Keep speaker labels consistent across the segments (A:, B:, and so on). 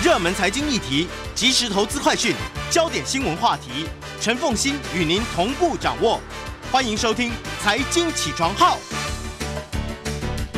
A: 热门财经议题、即时投资快讯、焦点新闻话题，陈凤欣与您同步掌握。欢迎收听《财经起床号》。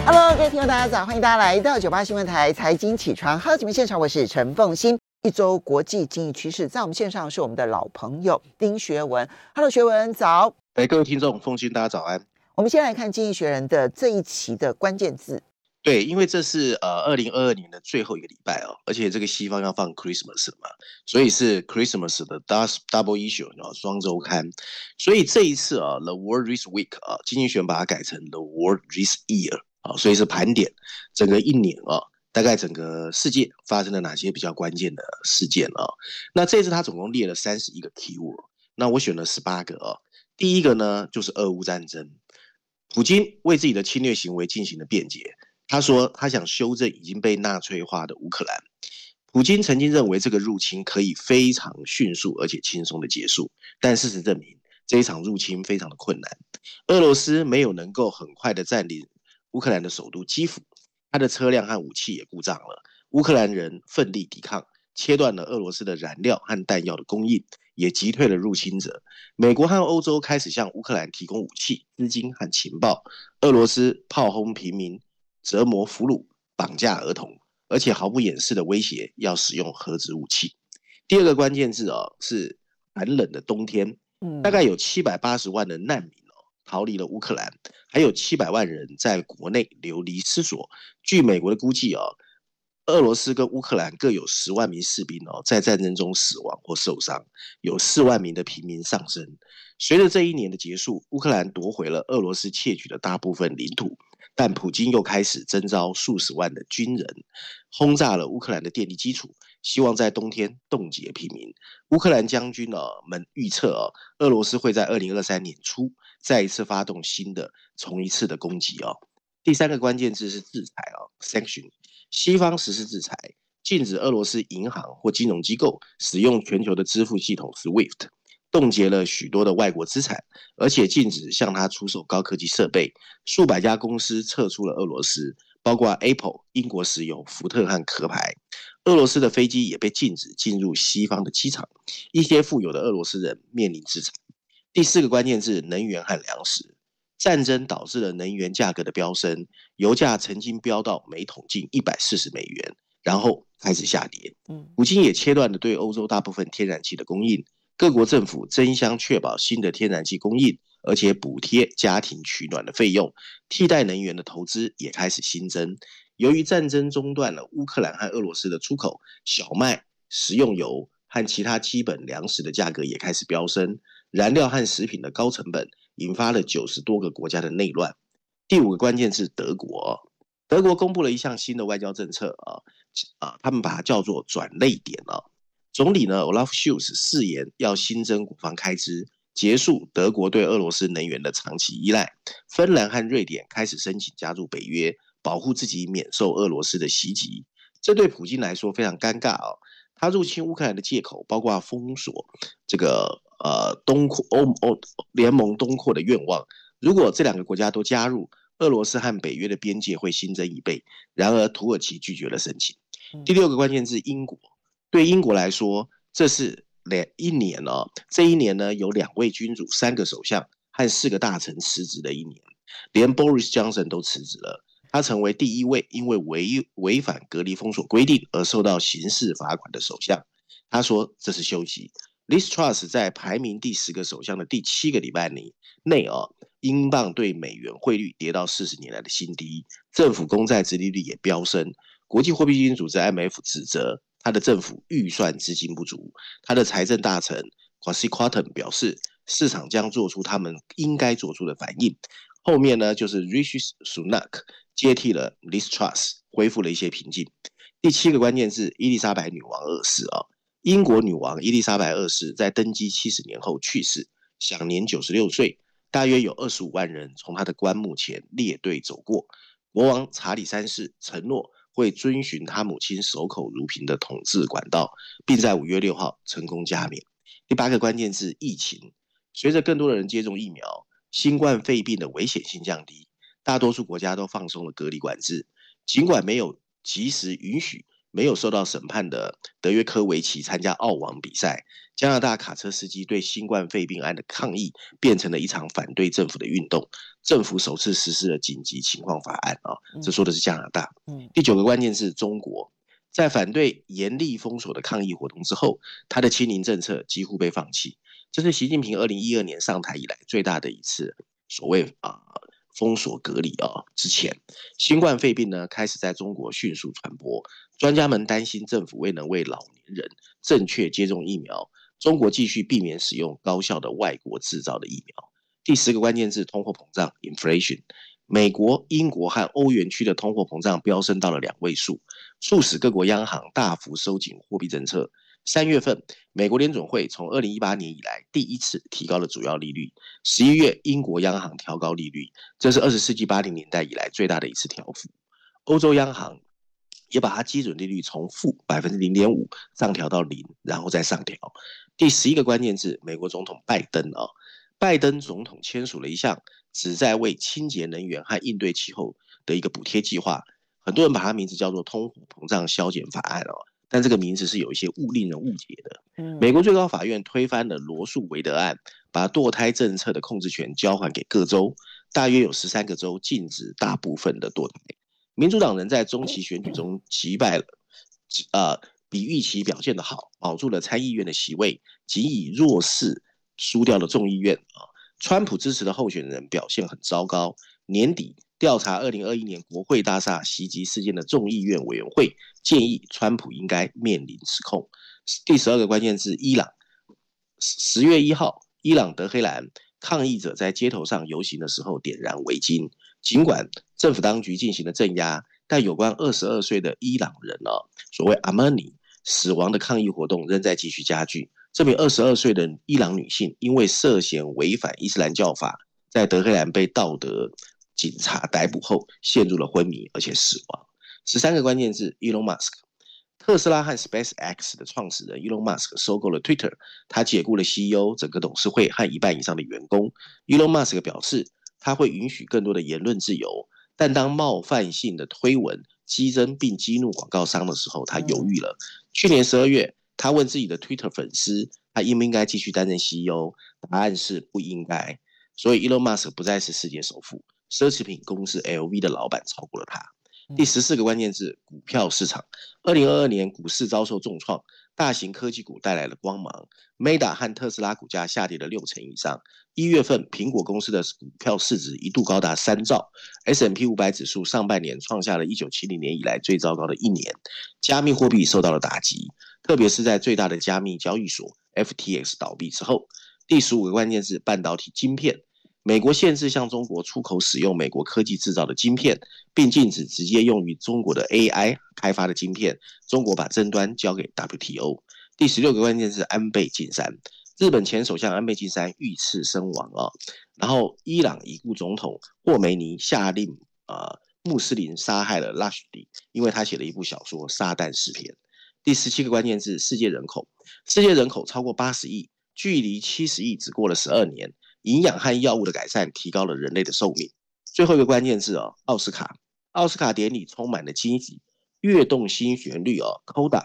B: Hello，各位听众，大家早！欢迎大家来到九八新闻台《财经起床号》节目现场，我是陈凤欣。一周国际经济趋势，在我们线上是我们的老朋友丁学文。Hello，学文早。
C: 哎，各位听众，凤欣，大家早安。
B: 我们先来看《经济学人》的这一期的关键字。
C: 对，因为这是呃二零二二年的最后一个礼拜哦，而且这个西方要放 Christmas 了嘛，所以是 Christmas 的 double issue 啊，双周刊。所以这一次啊，The World Risk Week 啊，经济学把它改成 The World Risk Year 啊，所以是盘点整个一年啊，大概整个世界发生了哪些比较关键的事件啊。那这次它总共列了三十一个 keyword，那我选了十八个啊。第一个呢，就是俄乌战争，普京为自己的侵略行为进行了辩解。他说，他想修正已经被纳粹化的乌克兰。普京曾经认为这个入侵可以非常迅速而且轻松的结束，但事实证明，这一场入侵非常的困难。俄罗斯没有能够很快的占领乌克兰的首都基辅，他的车辆和武器也故障了。乌克兰人奋力抵抗，切断了俄罗斯的燃料和弹药的供应，也击退了入侵者。美国和欧洲开始向乌克兰提供武器、资金和情报。俄罗斯炮轰平民。折磨俘虏、绑架儿童，而且毫不掩饰的威胁要使用核子武器。第二个关键字哦，是寒冷的冬天。大概有七百八十万的难民哦逃离了乌克兰，还有七百万人在国内流离失所。据美国的估计哦，俄罗斯跟乌克兰各有十万名士兵哦在战争中死亡或受伤，有四万名的平民丧生。随着这一年的结束，乌克兰夺回了俄罗斯窃取的大部分领土。但普京又开始征召数十万的军人，轰炸了乌克兰的电力基础，希望在冬天冻结平民。乌克兰将军啊们预测啊，俄罗斯会在二零二三年初再一次发动新的、重一次的攻击哦。第三个关键字是制裁啊，sanction。西方实施制裁，禁止俄罗斯银行或金融机构使用全球的支付系统 SWIFT。冻结了许多的外国资产，而且禁止向他出售高科技设备。数百家公司撤出了俄罗斯，包括 Apple、英国石油、福特和壳牌。俄罗斯的飞机也被禁止进入西方的机场。一些富有的俄罗斯人面临制裁。第四个关键字：能源和粮食。战争导致了能源价格的飙升，油价曾经飙到每桶近一百四十美元，然后开始下跌。嗯普京也切断了对欧洲大部分天然气的供应。各国政府争相确保新的天然气供应，而且补贴家庭取暖的费用，替代能源的投资也开始新增。由于战争中断了乌克兰和俄罗斯的出口，小麦、食用油和其他基本粮食的价格也开始飙升。燃料和食品的高成本引发了九十多个国家的内乱。第五个关键是德国，德国公布了一项新的外交政策啊啊，他们把它叫做转捩点啊。总理呢，Olaf Scholz 誓言要新增国防开支，结束德国对俄罗斯能源的长期依赖。芬兰和瑞典开始申请加入北约，保护自己免受俄罗斯的袭击。这对普京来说非常尴尬哦。他入侵乌克兰的借口包括封锁这个呃东扩欧欧联盟东扩的愿望。如果这两个国家都加入，俄罗斯和北约的边界会新增一倍。然而土耳其拒绝了申请。第六个关键字英国。对英国来说，这是两一年哦。这一年呢，有两位君主、三个首相和四个大臣辞职的一年，连 Boris Johnson 都辞职了。他成为第一位因为违违反隔离封锁规定而受到刑事罚款的首相。他说这是休息。Liz Truss 在排名第十个首相的第七个礼拜里内哦，英镑对美元汇率跌到四十年来的新低，政府公债殖利率也飙升。国际货币基金组织 IMF 指责。他的政府预算资金不足，他的财政大臣 Kwasi Kwarteng 表示，市场将做出他们应该做出的反应。后面呢，就是 Rishi Sunak 接替了 Liz Truss，恢复了一些平静。第七个关键是：伊丽莎白女王二世啊，英国女王伊丽莎白二世在登基七十年后去世，享年九十六岁。大约有二十五万人从她的棺木前列队走过。国王查理三世承诺。会遵循他母亲守口如瓶的统治管道，并在五月六号成功加冕。第八个关键字：疫情。随着更多的人接种疫苗，新冠肺病的危险性降低，大多数国家都放松了隔离管制。尽管没有及时允许没有受到审判的德约科维奇参加澳网比赛。加拿大卡车司机对新冠肺病案的抗议变成了一场反对政府的运动，政府首次实施了紧急情况法案啊，这说的是加拿大。第九个关键是中国，在反对严厉封锁的抗议活动之后，他的清零政策几乎被放弃，这是习近平二零一二年上台以来最大的一次所谓啊封锁隔离啊。之前新冠肺病呢开始在中国迅速传播，专家们担心政府未能为老年人正确接种疫苗。中国继续避免使用高效的外国制造的疫苗。第十个关键字：通货膨胀 （inflation）。美国、英国和欧元区的通货膨胀飙升到了两位数，促使各国央行大幅收紧货币政策。三月份，美国联准会从二零一八年以来第一次提高了主要利率。十一月，英国央行调高利率，这是二十世纪八零年代以来最大的一次调幅。欧洲央行也把它基准利率从负百分之零点五上调到零，然后再上调。第十一个关键字，美国总统拜登啊，拜登总统签署了一项旨在为清洁能源和应对气候的一个补贴计划，很多人把它名字叫做通货膨胀削减法案哦，但这个名字是有一些误令人误解的。美国最高法院推翻了罗素韦德案，把堕胎政策的控制权交还给各州，大约有十三个州禁止大部分的堕胎。民主党人在中期选举中击败了，呃。比预期表现的好，保住了参议院的席位，仅以弱势输掉了众议院啊。川普支持的候选人表现很糟糕。年底调查二零二一年国会大厦袭击事件的众议院委员会建议，川普应该面临指控。第十二个关键字：伊朗。十月一号，伊朗德黑兰抗议者在街头上游行的时候点燃围巾，尽管政府当局进行了镇压，但有关二十二岁的伊朗人呢，所谓阿曼尼。死亡的抗议活动仍在继续加剧。这名二十二岁的伊朗女性因为涉嫌违反伊斯兰教法，在德黑兰被道德警察逮捕后，陷入了昏迷，而且死亡。十三个关键字：Elon Musk。特斯拉和 SpaceX 的创始人 Elon Musk 收购了 Twitter，他解雇了 CEO、整个董事会和一半以上的员工。Elon Musk 表示，他会允许更多的言论自由，但当冒犯性的推文激增并激怒广告商的时候，他犹豫了。去年十二月，他问自己的 Twitter 粉丝，他应不应该继续担任 CEO？答案是不应该。所以，Elon Musk 不再是世界首富，奢侈品公司 LV 的老板超过了他。第十四个关键字：股票市场。二零二二年股市遭受重创，大型科技股带来了光芒。Meta 和特斯拉股价下跌了六成以上。一月份，苹果公司的股票市值一度高达三兆。S M P 五百指数上半年创下了一九七零年以来最糟糕的一年。加密货币受到了打击，特别是在最大的加密交易所 FTX 倒闭之后。第十五个关键字：半导体晶片。美国限制向中国出口使用美国科技制造的晶片，并禁止直接用于中国的 AI 开发的晶片。中国把争端交给 WTO。第十六个关键是安倍晋三，日本前首相安倍晋三遇刺身亡啊。然后，伊朗已故总统霍梅尼下令啊、呃，穆斯林杀害了拉什迪，因为他写了一部小说《撒旦诗篇》。第十七个关键是世界人口，世界人口超过八十亿，距离七十亿只过了十二年。营养和药物的改善提高了人类的寿命。最后一个关键字哦，奥斯卡。奥斯卡典礼充满了惊喜，跃动新旋律哦，Coda，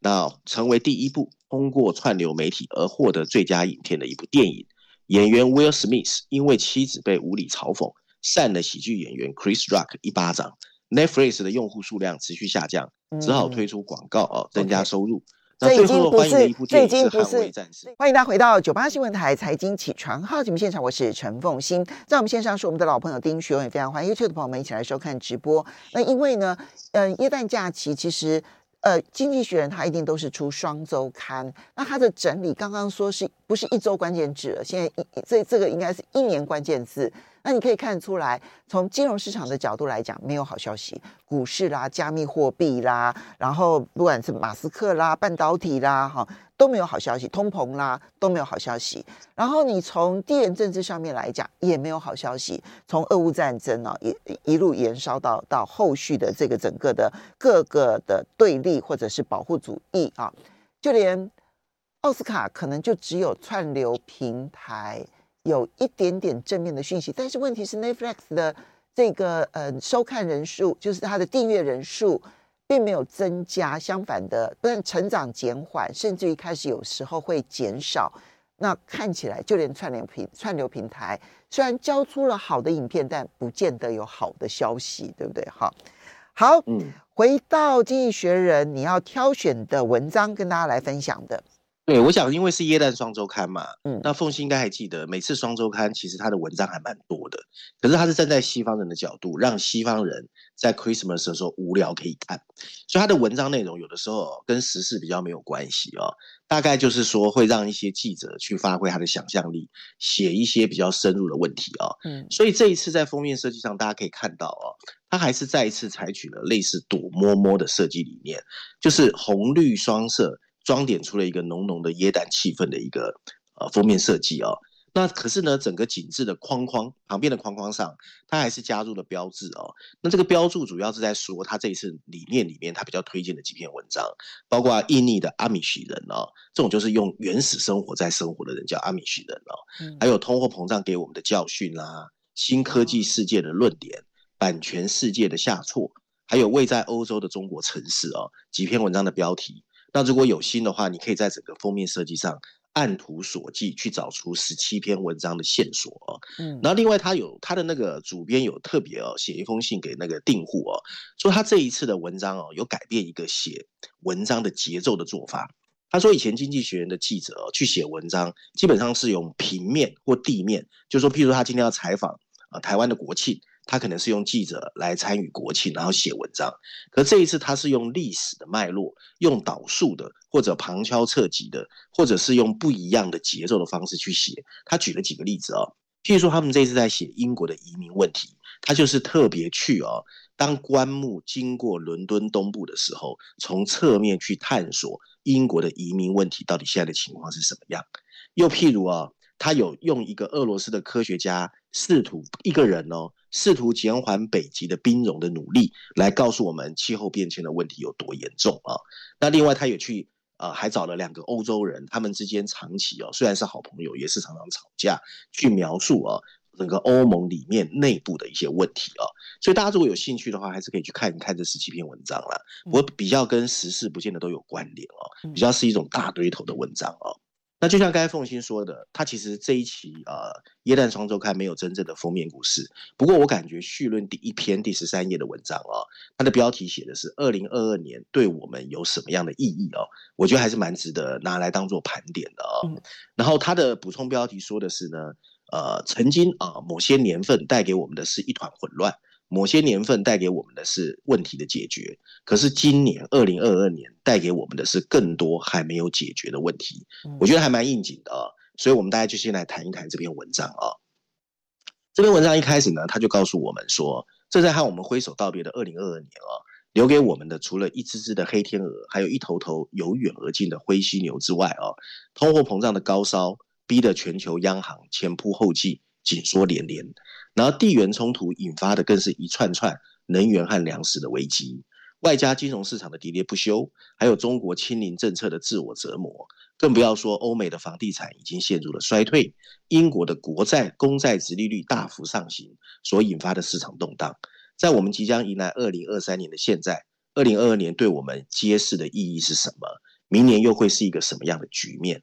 C: 那成为第一部通过串流媒体而获得最佳影片的一部电影。演员 Will Smith 因为妻子被无理嘲讽，扇了喜剧演员 Chris Rock 一巴掌。Netflix 的用户数量持续下降，只好推出广告哦，增加收入。
B: 这已经不是，这已经不是。欢迎大家回到九八新闻台财经起床号节目现场，我是陈凤欣，在我们线上是我们的老朋友丁学文，也非常欢迎 YouTube 的朋友们一起来收看直播。那因为呢，呃，耶诞假期其实，呃，经济学人他一定都是出双周刊，那他的整理刚刚说是不是一周关键字了？现在一这这个应该是一年关键字。那你可以看出来，从金融市场的角度来讲，没有好消息。股市啦、加密货币啦，然后不管是马斯克啦、半导体啦，哈都没有好消息。通膨啦都没有好消息。然后你从地缘政治上面来讲，也没有好消息。从俄乌战争啊，一一路延烧到到后续的这个整个的各个的对立或者是保护主义啊，就连奥斯卡可能就只有串流平台。有一点点正面的讯息，但是问题是 Netflix 的这个呃收看人数，就是它的订阅人数并没有增加，相反的，不但成长减缓，甚至于开始有时候会减少。那看起来，就连串流平串流平台虽然交出了好的影片，但不见得有好的消息，对不对？好，好，嗯，回到《经济学人》，你要挑选的文章跟大家来分享的。
C: 对，我想因为是耶诞双周刊嘛，嗯，那凤馨应该还记得，每次双周刊其实他的文章还蛮多的，可是他是站在西方人的角度，让西方人在 Christmas 的时候无聊可以看，所以他的文章内容有的时候跟时事比较没有关系哦，大概就是说会让一些记者去发挥他的想象力，写一些比较深入的问题哦。嗯，所以这一次在封面设计上，大家可以看到哦，他还是再一次采取了类似躲摸摸的设计理念，就是红绿双色。装点出了一个浓浓的耶诞气氛的一个呃封面设计哦，那可是呢，整个景致的框框旁边的框框上，它还是加入了标志哦。那这个标注主要是在说，它这一次理念里面，它比较推荐的几篇文章，包括印尼的阿米什人哦，这种就是用原始生活在生活的人叫阿米什人哦，还有通货膨胀给我们的教训啦、啊，新科技世界的论点，版权世界的下挫，还有位在欧洲的中国城市哦，几篇文章的标题。那如果有心的话，你可以在整个封面设计上按图索骥，去找出十七篇文章的线索哦。嗯，然后另外他有他的那个主编有特别哦写一封信给那个订户哦，说他这一次的文章哦有改变一个写文章的节奏的做法。他说以前经济学人的记者哦去写文章，基本上是用平面或地面，就是说譬如说他今天要采访啊台湾的国庆。他可能是用记者来参与国庆，然后写文章。可这一次他是用历史的脉络，用导述的，或者旁敲侧击的，或者是用不一样的节奏的方式去写。他举了几个例子哦，譬如说他们这次在写英国的移民问题，他就是特别去哦，当棺木经过伦敦东部的时候，从侧面去探索英国的移民问题到底现在的情况是什么样。又譬如啊、哦。他有用一个俄罗斯的科学家试图一个人哦，试图减缓北极的冰融的努力，来告诉我们气候变迁的问题有多严重啊。那另外他也去啊、呃，还找了两个欧洲人，他们之间长期哦，虽然是好朋友，也是常常吵架，去描述啊整个欧盟里面内部的一些问题啊。所以大家如果有兴趣的话，还是可以去看一看这十七篇文章啦。我比较跟时事不见得都有关联哦，比较是一种大堆头的文章哦。那就像刚才凤欣说的，他其实这一期呃耶诞双周刊没有真正的封面故事。不过我感觉序论第一篇第十三页的文章哦，它的标题写的是二零二二年对我们有什么样的意义哦？我觉得还是蛮值得拿来当做盘点的哦。嗯、然后它的补充标题说的是呢，呃，曾经啊、呃、某些年份带给我们的是一团混乱。某些年份带给我们的是问题的解决，可是今年二零二二年带给我们的是更多还没有解决的问题，我觉得还蛮应景的啊，所以我们大家就先来谈一谈这篇文章啊。这篇文章一开始呢，他就告诉我们说，这在和我们挥手道别的二零二二年啊，留给我们的除了一只只的黑天鹅，还有一头头由远而近的灰犀牛之外啊，通货膨胀的高烧逼得全球央行前仆后继，紧缩连连。然后地缘冲突引发的更是一串串能源和粮食的危机，外加金融市场的喋喋不休，还有中国清零政策的自我折磨，更不要说欧美的房地产已经陷入了衰退，英国的国债公债殖利率大幅上行所引发的市场动荡，在我们即将迎来二零二三年的现在，二零二二年对我们揭示的意义是什么？明年又会是一个什么样的局面？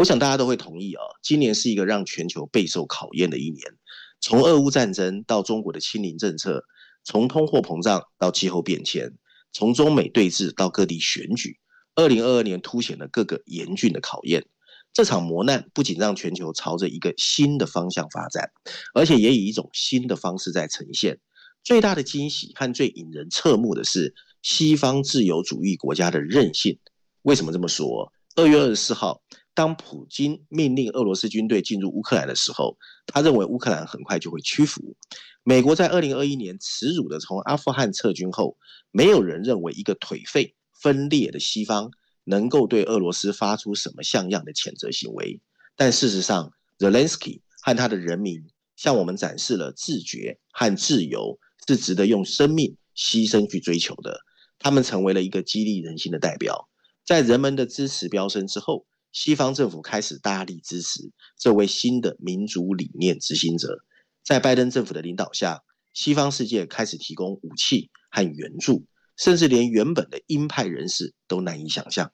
C: 我想大家都会同意啊，今年是一个让全球备受考验的一年。从俄乌战争到中国的清零政策，从通货膨胀到气候变迁，从中美对峙到各地选举，二零二二年凸显了各个严峻的考验。这场磨难不仅让全球朝着一个新的方向发展，而且也以一种新的方式在呈现。最大的惊喜和最引人侧目的是西方自由主义国家的韧性。为什么这么说？二月二十四号。当普京命令俄罗斯军队进入乌克兰的时候，他认为乌克兰很快就会屈服。美国在二零二一年耻辱地从阿富汗撤军后，没有人认为一个颓废分裂的西方能够对俄罗斯发出什么像样的谴责行为。但事实上，Zelensky 和他的人民向我们展示了自觉和自由是值得用生命牺牲去追求的。他们成为了一个激励人心的代表，在人们的支持飙升之后。西方政府开始大力支持这位新的民主理念执行者，在拜登政府的领导下，西方世界开始提供武器和援助，甚至连原本的鹰派人士都难以想象。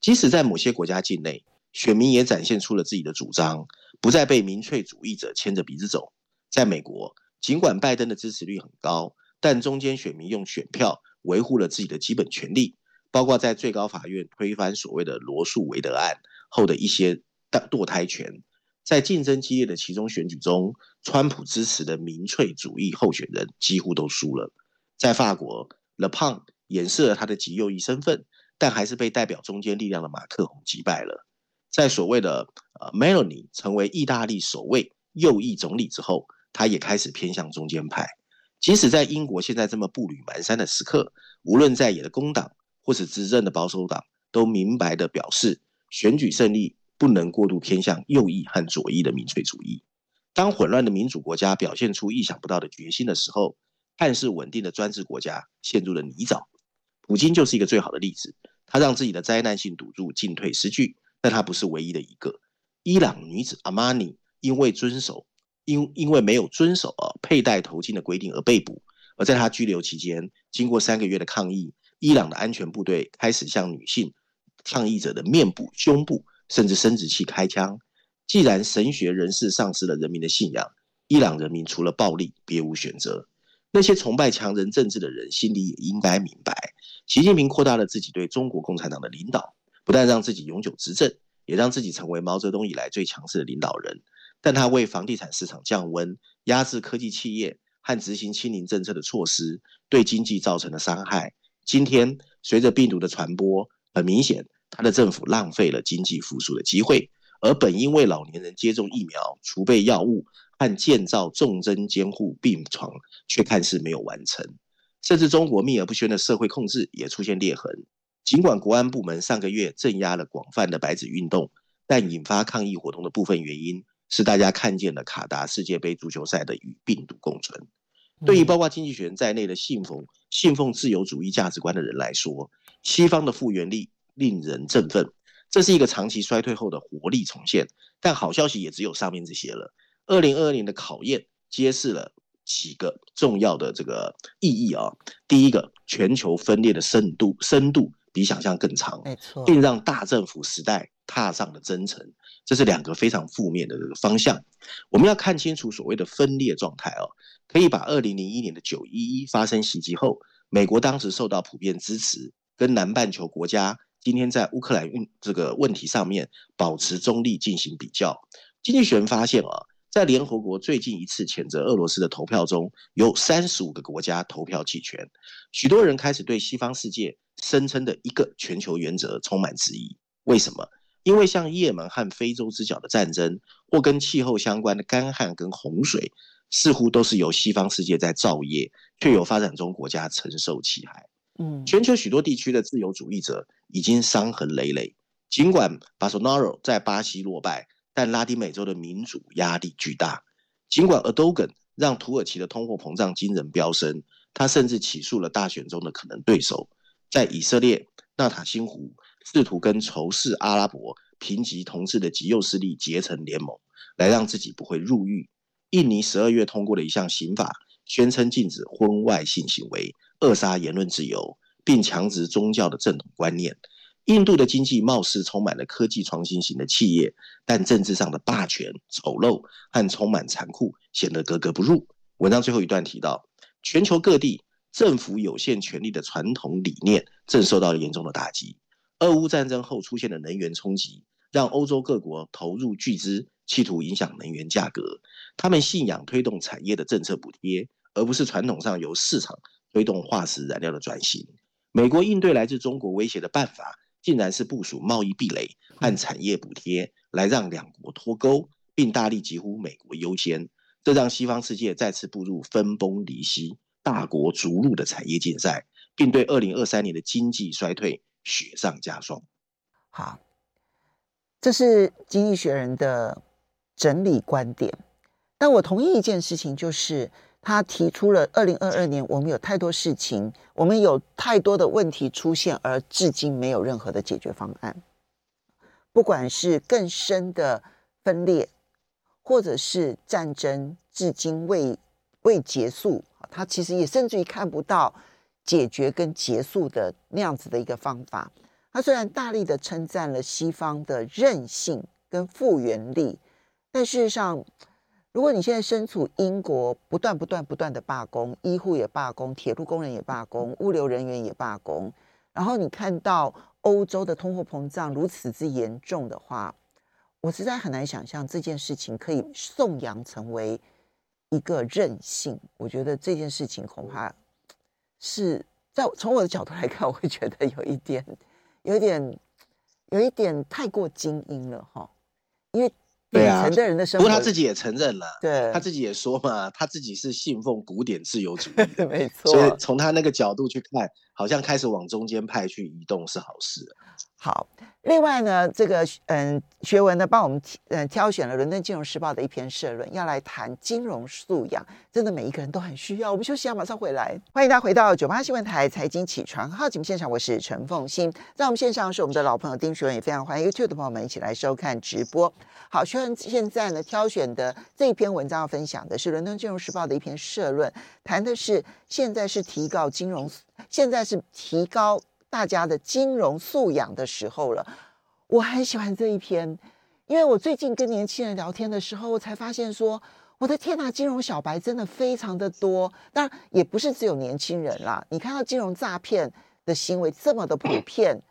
C: 即使在某些国家境内，选民也展现出了自己的主张，不再被民粹主义者牵着鼻子走。在美国，尽管拜登的支持率很高，但中间选民用选票维护了自己的基本权利，包括在最高法院推翻所谓的罗诉韦德案后的一些堕胎权。在竞争激烈的其中选举中，川普支持的民粹主义候选人几乎都输了。在法国，Le Pen 掩饰了他的极右翼身份，但还是被代表中间力量的马克宏击败了。在所谓的呃 Meloni 成为意大利首位右翼总理之后，他也开始偏向中间派。即使在英国现在这么步履蹒跚的时刻，无论在野的工党或是执政的保守党，都明白地表示，选举胜利不能过度偏向右翼和左翼的民粹主义。当混乱的民主国家表现出意想不到的决心的时候，看似稳定的专制国家陷入了泥沼。普京就是一个最好的例子，他让自己的灾难性赌注进退失据。但他不是唯一的一个。伊朗女子阿玛尼因为遵守因因为没有遵守啊佩戴头巾的规定而被捕，而在她拘留期间，经过三个月的抗议，伊朗的安全部队开始向女性抗议者的面部、胸部甚至生殖器开枪。既然神学人士丧失了人民的信仰，伊朗人民除了暴力别无选择。那些崇拜强人政治的人心里也应该明白，习近平扩大了自己对中国共产党的领导。不但让自己永久执政，也让自己成为毛泽东以来最强势的领导人。但他为房地产市场降温、压制科技企业和执行清零政策的措施，对经济造成了伤害。今天，随着病毒的传播，很明显，他的政府浪费了经济复苏的机会。而本应为老年人接种疫苗、储备药物和建造重症监护病床，却看似没有完成。甚至中国秘而不宣的社会控制也出现裂痕。尽管国安部门上个月镇压了广泛的白纸运动，但引发抗议活动的部分原因是大家看见了卡达世界杯足球赛的与病毒共存。对于包括经济学人在内的信奉信奉自由主义价值观的人来说，西方的复原力令人振奋，这是一个长期衰退后的活力重现。但好消息也只有上面这些了。二零二二年的考验揭示了几个重要的这个意义啊。第一个，全球分裂的深度深度。比想象更长，没错，并让大政府时代踏上了征程，这是两个非常负面的这个方向。我们要看清楚所谓的分裂状态哦，可以把二零零一年的九一一发生袭击后，美国当时受到普遍支持，跟南半球国家今天在乌克兰运这个问题上面保持中立进行比较。经济学人发现啊。在联合国最近一次谴责俄罗斯的投票中，有三十五个国家投票弃权。许多人开始对西方世界声称的一个全球原则充满质疑。为什么？因为像也门和非洲之角的战争，或跟气候相关的干旱跟洪水，似乎都是由西方世界在造业，却由发展中国家承受其害。嗯，全球许多地区的自由主义者已经伤痕累累。尽管巴索纳罗在巴西落败。但拉丁美洲的民主压力巨大，尽管尔多根让土耳其的通货膨胀惊人飙升，他甚至起诉了大选中的可能对手。在以色列，纳塔辛胡试图跟仇视阿拉伯、贫瘠同志的极右势力结成联盟，来让自己不会入狱。印尼十二月通过了一项刑法，宣称禁止婚外性行为，扼杀言论自由，并强制宗教的正统观念。印度的经济貌似充满了科技创新型的企业，但政治上的霸权、丑陋和充满残酷显得格格不入。文章最后一段提到，全球各地政府有限权力的传统理念正受到了严重的打击。俄乌战争后出现的能源冲击，让欧洲各国投入巨资，企图影响能源价格。他们信仰推动产业的政策补贴，而不是传统上由市场推动化石燃料的转型。美国应对来自中国威胁的办法，竟然是部署贸易壁垒和产业补贴，来让两国脱钩，并大力疾呼美国优先。这让西方世界再次步入分崩离析、大国逐鹿的产业竞赛，并对二零二三年的经济衰退雪上加霜。
B: 好，这是经济学人的整理观点，但我同意一件事情，就是。他提出了，二零二二年我们有太多事情，我们有太多的问题出现，而至今没有任何的解决方案。不管是更深的分裂，或者是战争至今未未结束，他其实也甚至于看不到解决跟结束的那样子的一个方法。他虽然大力的称赞了西方的韧性跟复原力，但事实上，如果你现在身处英国，不断不断不断的罢工，医护也罢工，铁路工人也罢工，物流人员也罢工，然后你看到欧洲的通货膨胀如此之严重的话，我实在很难想象这件事情可以颂扬成为一个韧性。我觉得这件事情恐怕是在从我的角度来看，我会觉得有一点。有一点，有一点太过精英了哈，因为底层的人的生活，
C: 不过他自己也承认了，
B: 对，
C: 他自己也说嘛，他自己是信奉古典自由主义，
B: 没错，
C: 所以从他那个角度去看，好像开始往中间派去移动是好事。
B: 好，另外呢，这个嗯，学文呢帮我们嗯挑选了《伦敦金融时报》的一篇社论，要来谈金融素养，真的每一个人都很需要。我们休息一下，马上回来。欢迎大家回到九八新闻台财经起床号节目现场，我是陈凤欣。在我们线上是我们的老朋友丁学文，也非常欢迎 YouTube 的朋友们一起来收看直播。好，学文现在呢挑选的这一篇文章要分享的是《伦敦金融时报》的一篇社论，谈的是现在是提高金融，现在是提高。大家的金融素养的时候了，我很喜欢这一篇，因为我最近跟年轻人聊天的时候，我才发现说，我的天呐，金融小白真的非常的多。当然，也不是只有年轻人啦。你看到金融诈骗的行为这么的普遍，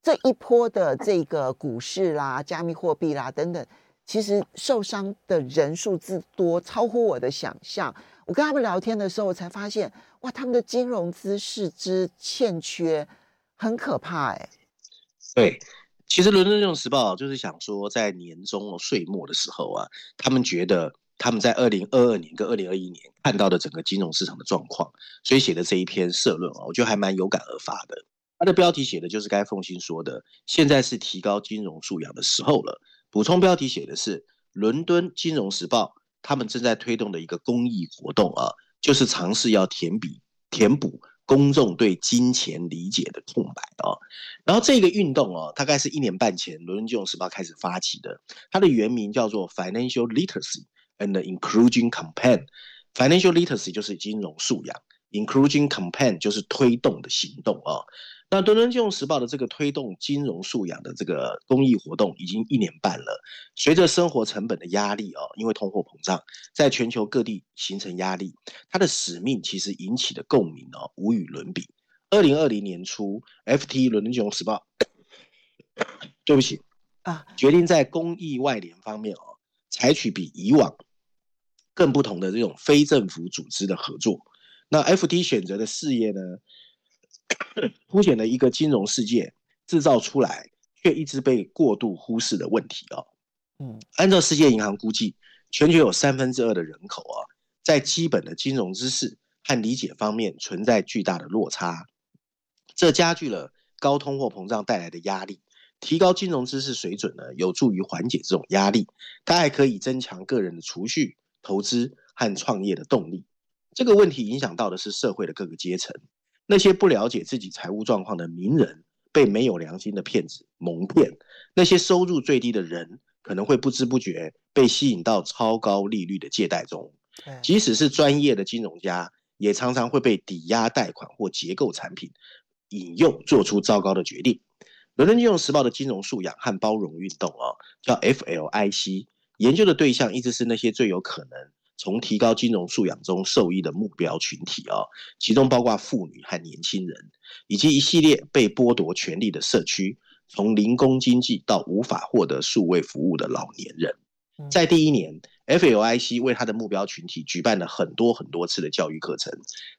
B: 这一波的这个股市啦、加密货币啦等等，其实受伤的人数之多，超乎我的想象。我跟他们聊天的时候，我才发现，哇，他们的金融知识之欠缺。很可怕哎、欸，
C: 对，其实《伦敦金融时报》就是想说，在年终岁末的时候啊，他们觉得他们在二零二二年跟二零二一年看到的整个金融市场的状况，所以写的这一篇社论啊，我觉得还蛮有感而发的。它的标题写的就是该凤新说的，现在是提高金融素养的时候了。补充标题写的是《伦敦金融时报》他们正在推动的一个公益活动啊，就是尝试要填笔填补。公众对金钱理解的空白啊，然后这个运动啊，大概是一年半前《伦敦金融时报》开始发起的，它的原名叫做 Financial Literacy and Inclusion Campaign。Financial Literacy 就是金融素养，Inclusion Campaign 就是推动的行动啊。那《伦敦金融时报》的这个推动金融素养的这个公益活动已经一年半了。随着生活成本的压力哦，因为通货膨胀在全球各地形成压力，它的使命其实引起的共鸣哦无与伦比。二零二零年初，FT《伦敦金融时报》对不起啊，决定在公益外联方面哦，采取比以往更不同的这种非政府组织的合作。那 FT 选择的事业呢？凸显了一个金融世界制造出来却一直被过度忽视的问题哦。嗯，按照世界银行估计，全球有三分之二的人口啊，在基本的金融知识和理解方面存在巨大的落差，这加剧了高通货膨胀带来的压力。提高金融知识水准呢，有助于缓解这种压力，它还可以增强个人的储蓄、投资和创业的动力。这个问题影响到的是社会的各个阶层。那些不了解自己财务状况的名人被没有良心的骗子蒙骗，那些收入最低的人可能会不知不觉被吸引到超高利率的借贷中。即使是专业的金融家，也常常会被抵押贷款或结构产品引诱做出糟糕的决定。伦敦金融时报的金融素养和包容运动哦，叫 FLIC，研究的对象一直是那些最有可能。从提高金融素养中受益的目标群体啊，其中包括妇女和年轻人，以及一系列被剥夺权利的社区，从零工经济到无法获得数位服务的老年人。在第一年，FLIC 为他的目标群体举办了很多很多次的教育课程。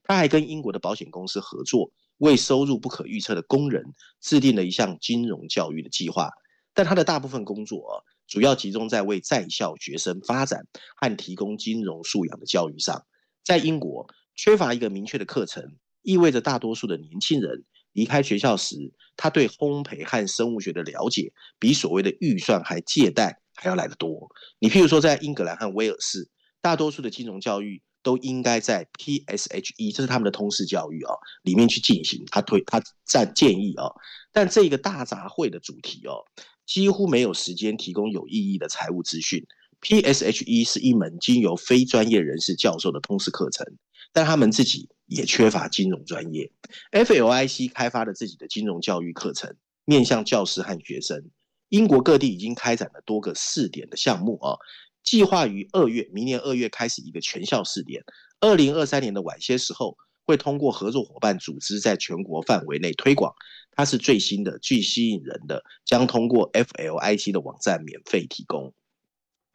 C: 他还跟英国的保险公司合作，为收入不可预测的工人制定了一项金融教育的计划。但他的大部分工作啊。主要集中在为在校学生发展和提供金融素养的教育上。在英国，缺乏一个明确的课程，意味着大多数的年轻人离开学校时，他对烘焙和生物学的了解，比所谓的预算还借贷还要来得多。你譬如说，在英格兰和威尔士，大多数的金融教育都应该在 PSHE，这是他们的通识教育啊，里面去进行。他推他赞建议啊，但这个大杂烩的主题哦。几乎没有时间提供有意义的财务资讯。PSHE 是一门经由非专业人士教授的通识课程，但他们自己也缺乏金融专业。FLIC 开发了自己的金融教育课程，面向教师和学生。英国各地已经开展了多个试点的项目啊，计划于二月，明年二月开始一个全校试点，二零二三年的晚些时候。会通过合作伙伴组织在全国范围内推广，它是最新的、最吸引人的，将通过 FLIC 的网站免费提供。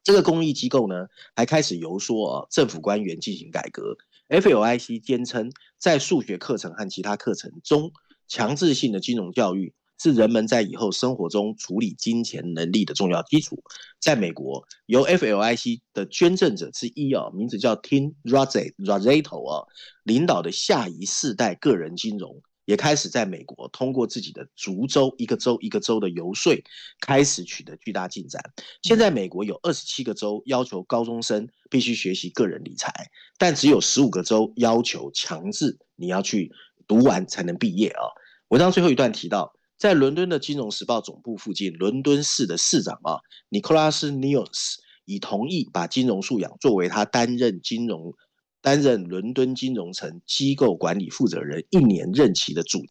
C: 这个公益机构呢，还开始游说啊政府官员进行改革。FLIC 坚称，在数学课程和其他课程中，强制性的金融教育。是人们在以后生活中处理金钱能力的重要基础。在美国，由 FLIC 的捐赠者之一啊，名字叫 Tim Rozzetto 啊，领导的下一世代个人金融也开始在美国通过自己的逐州一个州一个州的游说，开始取得巨大进展。现在，美国有二十七个州要求高中生必须学习个人理财，但只有十五个州要求强制你要去读完才能毕业啊。文章最后一段提到。在伦敦的《金融时报》总部附近，伦敦市的市长啊，尼克拉斯·尼尔斯已同意把金融素养作为他担任金融、担任伦敦金融城机构管理负责人一年任期的主题。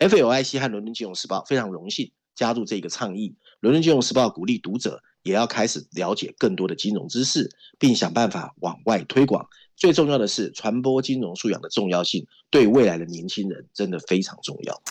C: FLIC 和伦敦金融时报非常荣幸加入这个倡议。伦敦金融时报鼓励读者也要开始了解更多的金融知识，并想办法往外推广。最重要的是，传播金融素养的重要性对未来的年轻人真的非常重要。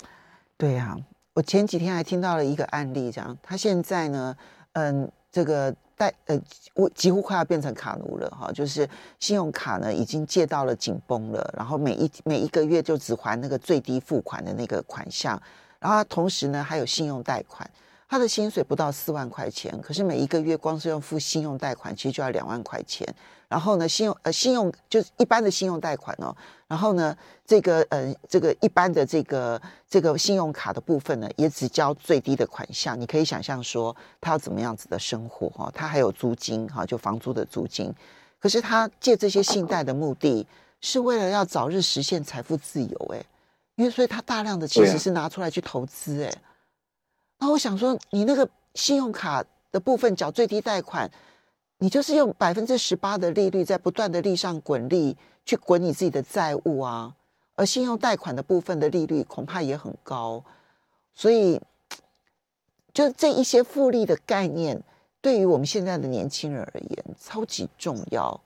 B: 对呀、我前几天还听到了一个案例，这样他现在呢，嗯，这个贷呃，我几乎快要变成卡奴了哈，就是信用卡呢已经借到了紧绷了，然后每一每一个月就只还那个最低付款的那个款项，然后同时呢还有信用贷款。他的薪水不到四万块钱，可是每一个月光是用付信用贷款，其实就要两万块钱。然后呢，信用呃信用就是一般的信用贷款哦。然后呢，这个呃这个一般的这个这个信用卡的部分呢，也只交最低的款项。你可以想象说他要怎么样子的生活哈？他还有租金哈，就房租的租金。可是他借这些信贷的目的是为了要早日实现财富自由诶，因为所以他大量的其实是拿出来去投资诶。那我想说，你那个信用卡的部分缴最低贷款，你就是用百分之十八的利率在不断的利上滚利去滚你自己的债务啊，而信用贷款的部分的利率恐怕也很高，所以就这一些复利的概念，对于我们现在的年轻人而言超级重要。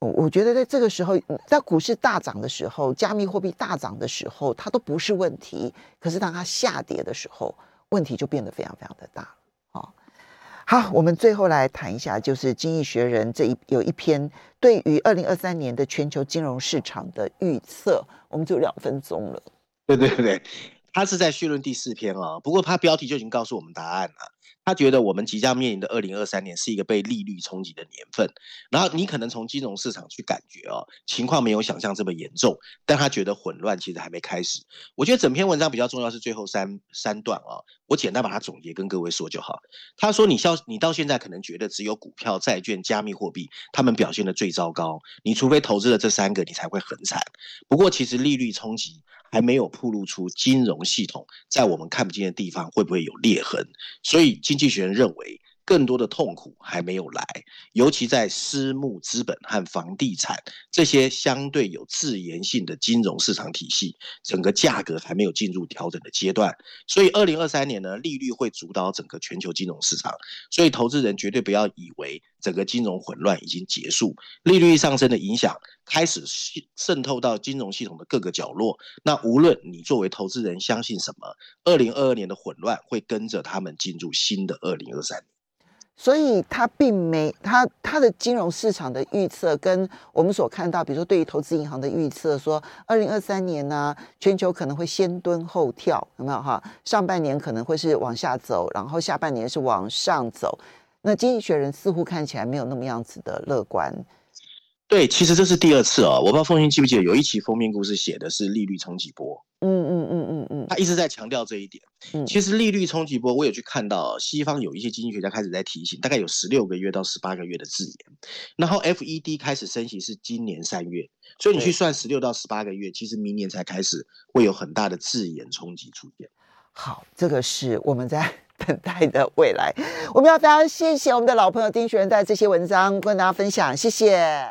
B: 我我觉得在这个时候，在股市大涨的时候，加密货币大涨的时候，它都不是问题。可是当它下跌的时候，问题就变得非常非常的大了。哦，好，我们最后来谈一下，就是《经济学人》这一有一篇对于二零二三年的全球金融市场的预测，我们就两分钟了。
C: 对对对，他是在序论第四篇啊，不过他标题就已经告诉我们答案了。他觉得我们即将面临的二零二三年是一个被利率冲击的年份，然后你可能从金融市场去感觉哦，情况没有想象这么严重，但他觉得混乱其实还没开始。我觉得整篇文章比较重要是最后三三段啊，我简单把它总结跟各位说就好。他说你消你到现在可能觉得只有股票、债券、加密货币他们表现得最糟糕，你除非投资了这三个，你才会很惨。不过其实利率冲击。还没有铺露出金融系统在我们看不见的地方会不会有裂痕，所以经济学人认为更多的痛苦还没有来，尤其在私募资本和房地产这些相对有自研性的金融市场体系，整个价格还没有进入调整的阶段，所以二零二三年呢，利率会主导整个全球金融市场，所以投资人绝对不要以为整个金融混乱已经结束，利率上升的影响。开始渗透到金融系统的各个角落。那无论你作为投资人相信什么，二零二二年的混乱会跟着他们进入新的二零二三年。
B: 所以，它并没它它的金融市场的预测跟我们所看到，比如说对于投资银行的预测，说二零二三年呢、全球可能会先蹲后跳，有没有哈？上半年可能会是往下走，然后下半年是往上走。那经济学人似乎看起来没有那么样子的乐观。
C: 对，其实这是第二次哦。我不知道凤馨记不记得，有一期封面故事写的是利率冲击波。嗯嗯嗯嗯嗯，他一直在强调这一点。嗯，其实利率冲击波，我有去看到西方有一些经济学家开始在提醒，大概有十六个月到十八个月的字眼。然后 FED 开始升息是今年三月，所以你去算十六到十八个月，其实明年才开始会有很大的字眼冲击出现。
B: 好，这个是我们在 等待的未来。我们要非常谢谢我们的老朋友丁学仁带这些文章跟大家分享，谢谢。